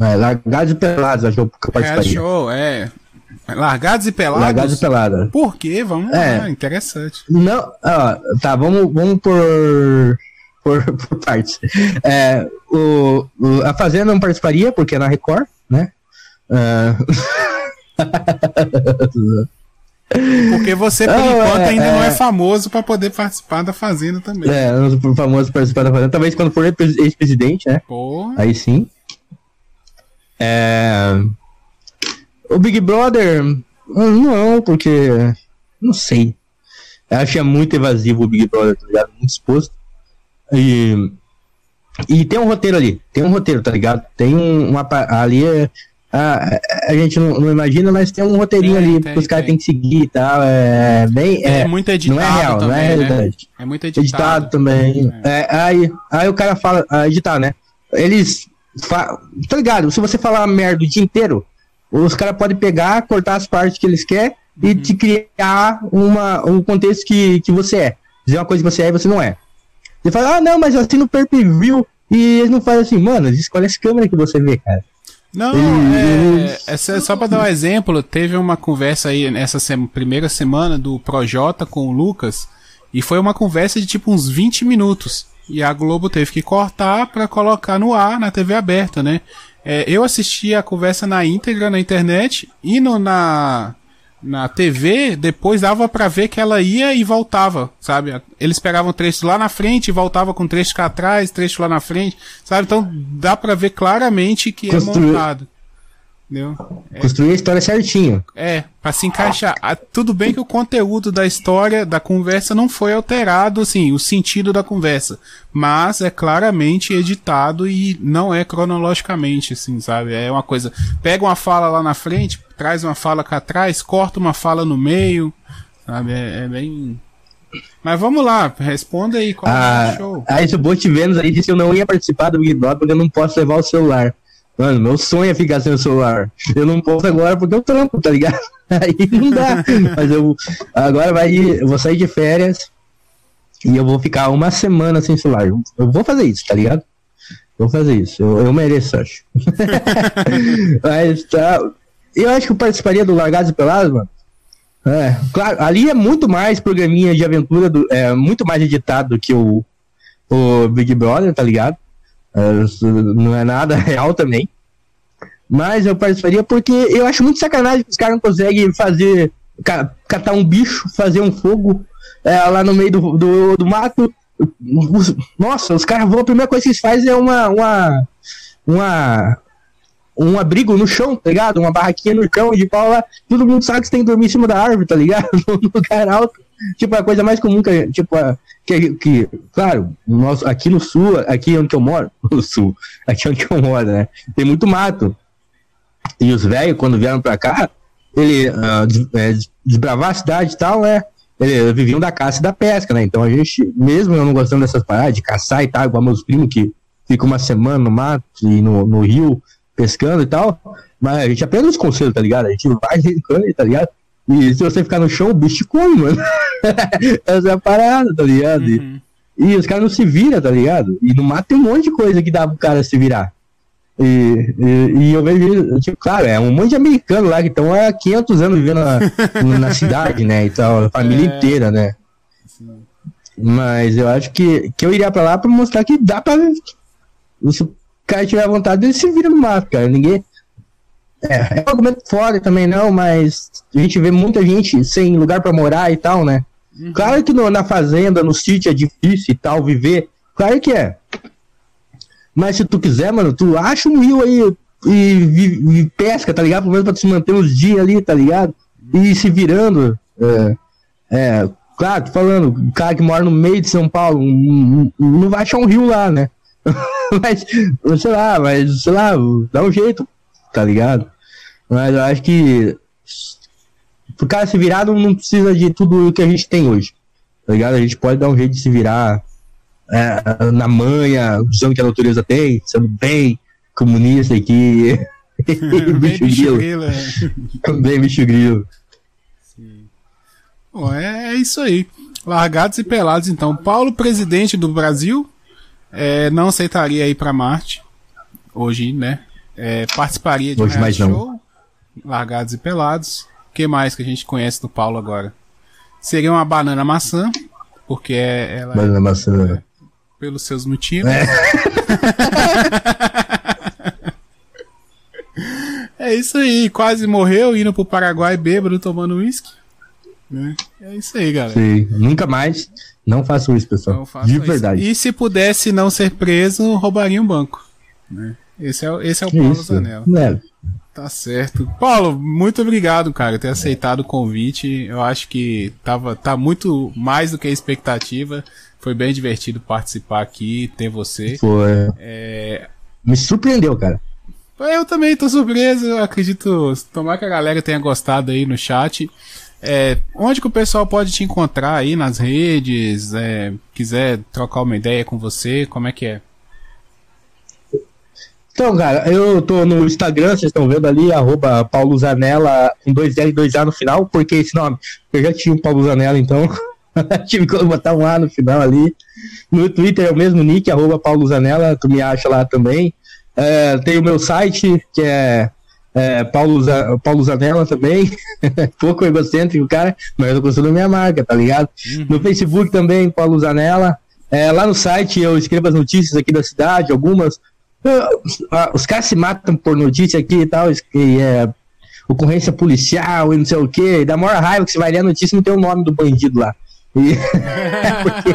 É, largados e pelados, acho que eu eu Reality participaria. show, é. Largados e pelados? Largados e pelados. Por quê? Vamos É. lá, interessante. Não, ó, tá, vamos, vamos por, por, por partes. É, o, o- a Fazenda não participaria, porque é na Record, né? Ah, Porque você, por Não, enquanto, é, ainda não é é. famoso pra poder participar da Fazenda também. é, o famoso participar da Fazenda. Talvez quando for ex-presidente, né? Porra. Aí sim. É... O Big Brother, hum, não, porque. Não sei. Eu achei muito evasivo o Big Brother, tá ligado? Muito exposto. E, e tem um roteiro ali, tem um roteiro, tá ligado? Tem um, uma. Ali é. A, a gente não, não imagina, mas tem um roteirinho Tem, ali tem, que os caras têm que seguir e tal. É bem. É, É, muito editado não é real, também, não é né? realidade. É muito editado. Editado, também. É, aí, aí o cara fala, ah, editar, né? Eles. Fa... Tá ligado? Se você falar merda o dia inteiro, os caras podem pegar, cortar as partes que eles querem e te criar uma, um contexto que, que você é. Dizer uma coisa que você é e você não é. Você fala, ah, não, mas eu assino per view e eles não fazem assim, mano, escolhe essa câmera que você vê, cara. Não, é, essa, só pra dar um exemplo, teve uma conversa aí nessa sema- primeira semana do Projota com o Lucas, e foi uma conversa de tipo uns 20 minutos. E a Globo teve que cortar pra colocar no ar na TV aberta, né? É, eu assisti a conversa na íntegra na internet e no, na, na TV, depois dava pra ver que ela ia e voltava, sabe? Eles pegavam trecho lá na frente e voltava com trecho cá atrás, trecho lá na frente, sabe? Então dá pra ver claramente que Construir- é montado. Entendeu? Construir a história certinho. É, pra se encaixar. Ah, tudo bem que o conteúdo da história, da conversa, não foi alterado, assim, o sentido da conversa. Mas é claramente editado e não é cronologicamente, assim, sabe? É uma coisa. Pega uma fala lá na frente, traz uma fala cá atrás, corta uma fala no meio, sabe? É, é bem. Mas vamos lá, responda aí qual é Ah, o show. aí se o Bot Vênus aí disse que eu não ia participar do Big Brother porque eu não posso levar o celular. Mano, meu sonho é ficar sem o celular. Eu não posso agora porque eu trampo, tá ligado? Aí não dá. Mas eu agora vai eu vou sair de férias e eu vou ficar uma semana sem celular. Eu vou fazer isso, tá ligado? Vou fazer isso. Eu, eu mereço, acho. Mas tá. Eu acho que eu participaria do Largados e Pelados, mano. É, claro, ali é muito mais programinha de aventura, do, é muito mais editado do que o, o Big Brother, tá ligado? É, não é nada real também. Mas eu participaria porque eu acho muito sacanagem que os caras não conseguem fazer, ca- catar um bicho, fazer um fogo é, lá no meio do, do, do mato. Os- Nossa, os caras vão, a primeira coisa que eles fazem é uma, uma, uma, um abrigo no chão, tá ligado? Uma barraquinha no chão de pau lá. Todo mundo sabe que você tem que dormir em cima da árvore, tá ligado? No lugar alto. Tipo, a coisa mais comum que, tipo, a- que, que claro, nós, aqui no sul, aqui onde eu moro, no sul, aqui onde eu moro, né? Tem muito mato. E os velhos, quando vieram pra cá, ele ah, des- é, des- desbravar a cidade e tal, né? Eles viviam da caça e da pesca, né? Então a gente, mesmo eu não gostando dessas paradas de caçar e tal, igual meus primos que ficam uma semana no mato e no, no rio pescando e tal, mas a gente aprende os conselhos, tá ligado? A gente vai brincando, tá ligado? E se você ficar no chão, o bicho te come, mano. Essa é a parada, tá ligado? E- Uhum. e os caras não se viram, tá ligado? E no mato tem um monte de coisa que dá pro cara se virar. E, e, e eu vejo, tipo, claro, é um monte de americano lá que estão há 500 anos vivendo na, na cidade, né? E tal, a família É. inteira, né? Mas eu acho que, que eu iria pra lá pra mostrar que dá pra. Se o cara tiver vontade, ele se vira no mato, cara. Ninguém. É, é um argumento foda também, não, mas a gente vê muita gente sem lugar pra morar e tal, né? Claro que no- na fazenda, no sítio é difícil e tal, viver. Claro que é. Mas se tu quiser, mano, tu acha um rio aí e, e pesca, tá ligado? Pelo menos pra tu se manter uns dias ali, tá ligado? E se virando. É, é, claro, tô falando, o cara que mora no meio de São Paulo não vai achar um rio lá, né? mas, sei lá, mas, sei lá, dá um jeito, tá ligado? Mas eu acho que pro cara se virar não, não precisa de tudo que a gente tem hoje. Tá ligado? A gente pode dar um jeito de se virar é, na manha, usando o que a natureza tem, sendo bem comunista aqui. Bem bicho grilo. grilo, é. Bem bicho grilo. Bom, é, é isso aí. Largados e pelados, então. Paulo, presidente do Brasil, é, não aceitaria ir para Marte hoje, né? É, participaria de um Hoje mais reality não. show. Largados e pelados. O que mais que a gente conhece do Paulo agora? Seria uma banana maçã, porque é, ela Mas na maçã. pelos seus motivos. É. É isso aí, quase morreu indo pro Paraguai bêbado tomando uísque. Né? É isso aí, galera. Sim, nunca mais. Não façam isso, pessoal. De isso. verdade. E se pudesse não ser preso, roubaria um banco. né? Esse é, o- esse é o Paulo Isso. Zanella. Né? Tá certo. Paulo, muito obrigado, cara, ter aceitado o convite. Eu acho que tava, tá muito mais do que a expectativa. Foi bem divertido participar aqui, ter você. Foi. É, Me surpreendeu, cara. eu também tô surpreso, eu acredito. Tomara que a galera tenha gostado aí no chat. É, onde que o pessoal pode te encontrar aí nas redes? É, quiser trocar uma ideia com você, como é que é? Então, cara, eu tô no Instagram, vocês estão vendo ali, arroba Paulo Zanella, com dois L e dois A no final, porque esse nome, eu já tinha um Paulo Zanella, então tive que botar um A no final ali. No Twitter é o mesmo nick, arroba Paulo Zanella, tu me acha lá também. É, tem o meu site, que é, é Paulo, Paulo Zanella também, pouco egocêntrico, cara, mas eu construo minha marca, tá ligado? No Facebook também, Paulo Zanella. É, lá no site eu escrevo as notícias aqui da cidade, algumas. Eu- os caras se matam por notícia aqui e tal, e é ocorrência policial e não sei o que. Dá maior raiva que você vai ler a notícia e não tem o nome do bandido lá. E- porque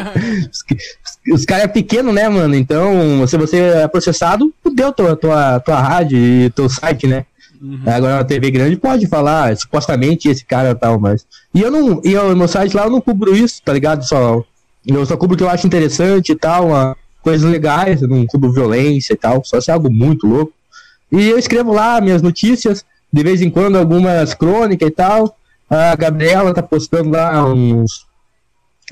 os, os caras é pequeno, né, mano? Então, se você é processado, fudeu tua, tua, tua rádio e teu site, né? Agora na TV grande pode falar, supostamente esse cara tal, mas. E eu não. E eu, no meu site lá eu não cubro isso, tá ligado? Só, eu só cubro o que eu acho interessante e tal, uma- coisas legais, eu não cubro violência e tal, só se é algo muito louco. E eu escrevo lá minhas notícias, de vez em quando algumas crônicas e tal. A Gabriela tá postando lá uns.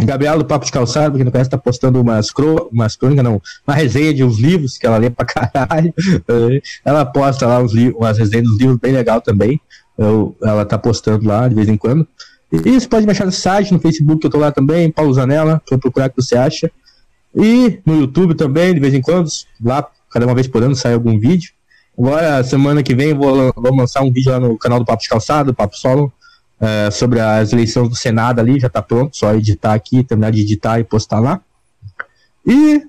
Gabriela do Papo de Calçado, quem não conhece, tá postando umas, cro... umas crônicas, não, uma resenha de uns livros que ela lê pra caralho. Eh, ela posta lá uns livros, umas resenhas dos livros bem legal também. Eu, ela tá postando lá de vez em quando. E você pode me achar no site, no Facebook, eu tô lá também, Paulo Zanella, pra procurar o que você acha. E no YouTube também, de vez em quando, lá, cada uma vez por ano sai algum vídeo. Agora, semana que vem, vou, vou lançar um vídeo lá no canal do Papo de Calçado, Papo Solo, eh, sobre as eleições do Senado ali, já tá pronto, só editar aqui, terminar de editar e postar lá. E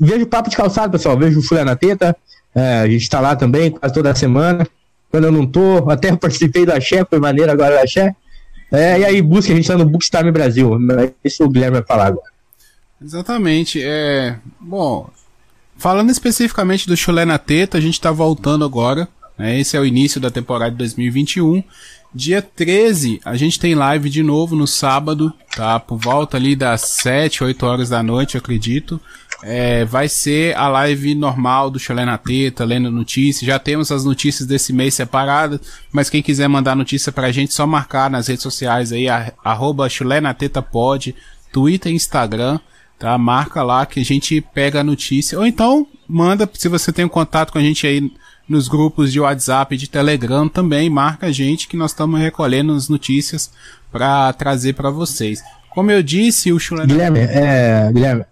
vejo Papo de Calçado, pessoal, vejo o Folha na Teta, eh, a gente tá lá também, quase toda semana. Quando eu não tô, até participei da Axé, foi maneiro agora da Axé. É, e aí, busca, a gente tá no Bookstime Brasil. Esse o Guilherme vai falar agora. Exatamente. É, bom, falando especificamente do Chulé na Teta, a gente tá voltando agora. Né, esse é o início da temporada de 2021. Dia 13, a gente tem live de novo no sábado, tá? Por volta ali das 7, 8 horas da noite, eu acredito. É, vai ser a live normal do Chulé na Teta, lendo notícias. Já temos as notícias desse mês separadas, mas quem quiser mandar notícia pra gente, só marcar nas redes sociais aí, arroba Chulé na Teta pode, Twitter e Instagram, tá? Marca lá que a gente pega a notícia. Ou então, manda, se você tem um contato com a gente aí nos grupos de WhatsApp e de Telegram também, marca a gente que nós estamos recolhendo as notícias para trazer para vocês. Como eu disse, o Chulé... Guilherme, é, Guilherme,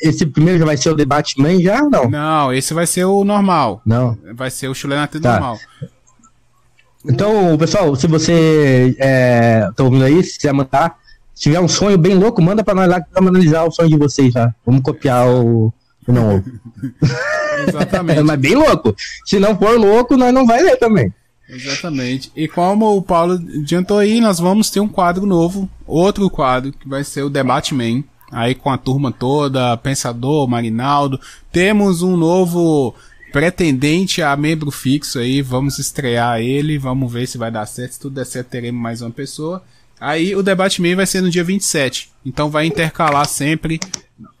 esse primeiro já vai ser o debate mãe já ou não? Não, esse vai ser o normal. Não. Vai ser o Chulé na Tá. normal. Então, pessoal, se você é, tá ouvindo aí, se quiser mandar, se tiver um sonho bem louco, manda pra nós lá que vamos analisar o sonho de vocês, tá? Vamos copiar o. Não, Exatamente. mas bem louco. Se não for louco, nós não vai ler também. Exatamente. E como o Paulo adiantou aí, nós vamos ter um quadro novo, outro quadro, que vai ser o Debate Man. Aí com a turma toda, Pensador, Marinaldo. Temos um novo pretendente a membro fixo aí, vamos estrear ele, vamos ver se vai dar certo. Se tudo der certo, teremos mais uma pessoa. Aí o Debate Man vai ser no dia 27. Então vai intercalar sempre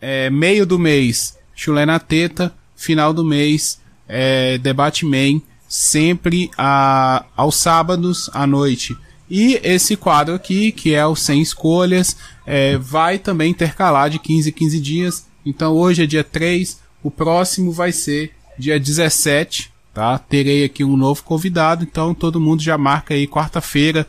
é, meio do mês, chulé na teta, final do mês, é, debate man, sempre a, aos sábados à noite. E esse quadro aqui, que é o Sem Escolhas, é, vai também intercalar de 15 em 15 dias. Então hoje é dia 3, o próximo vai ser dia 17, tá? Terei aqui um novo convidado, então todo mundo já marca aí quarta-feira,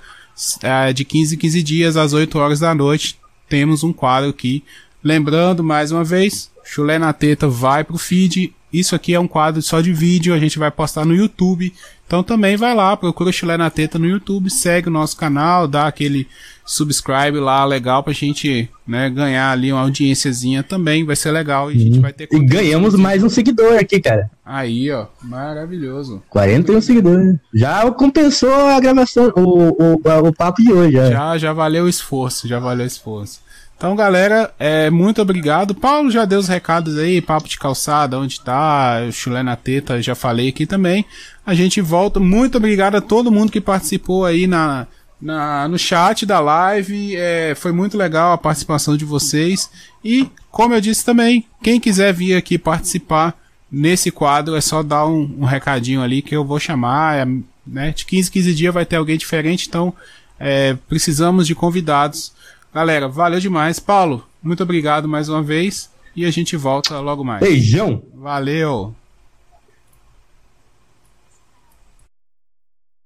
é, de 15 em 15 dias, às 8 horas da noite, temos um quadro aqui. Lembrando, mais uma vez, Chulé na Teta vai pro feed. Isso aqui é um quadro só de vídeo, a gente vai postar no YouTube. Então também vai lá, procura o Chulé na Teta no YouTube, segue o nosso canal, dá aquele subscribe lá, legal pra gente né, ganhar ali uma audiênciazinha também, vai ser legal e a gente vai ter E ganhamos mais um seguidor aqui, cara. Aí, ó, maravilhoso. 41 seguidores. Já compensou a gravação, o, o, o papo de hoje. Já. Já, já valeu o esforço, já valeu o esforço. Então, galera, é, muito obrigado. Paulo já deu os recados aí, papo de calçada, onde tá, chulé na teta, já falei aqui também. A gente volta. Muito obrigado a todo mundo que participou aí na, na, no chat da live. É, foi muito legal a participação de vocês. E, como eu disse também, quem quiser vir aqui participar nesse quadro, é só dar um, um recadinho ali que eu vou chamar. É, né, de 15 15 dias vai ter alguém diferente, então é, precisamos de convidados. Galera, valeu demais. Paulo, muito obrigado mais uma vez. E a gente volta logo mais. Beijão! Valeu!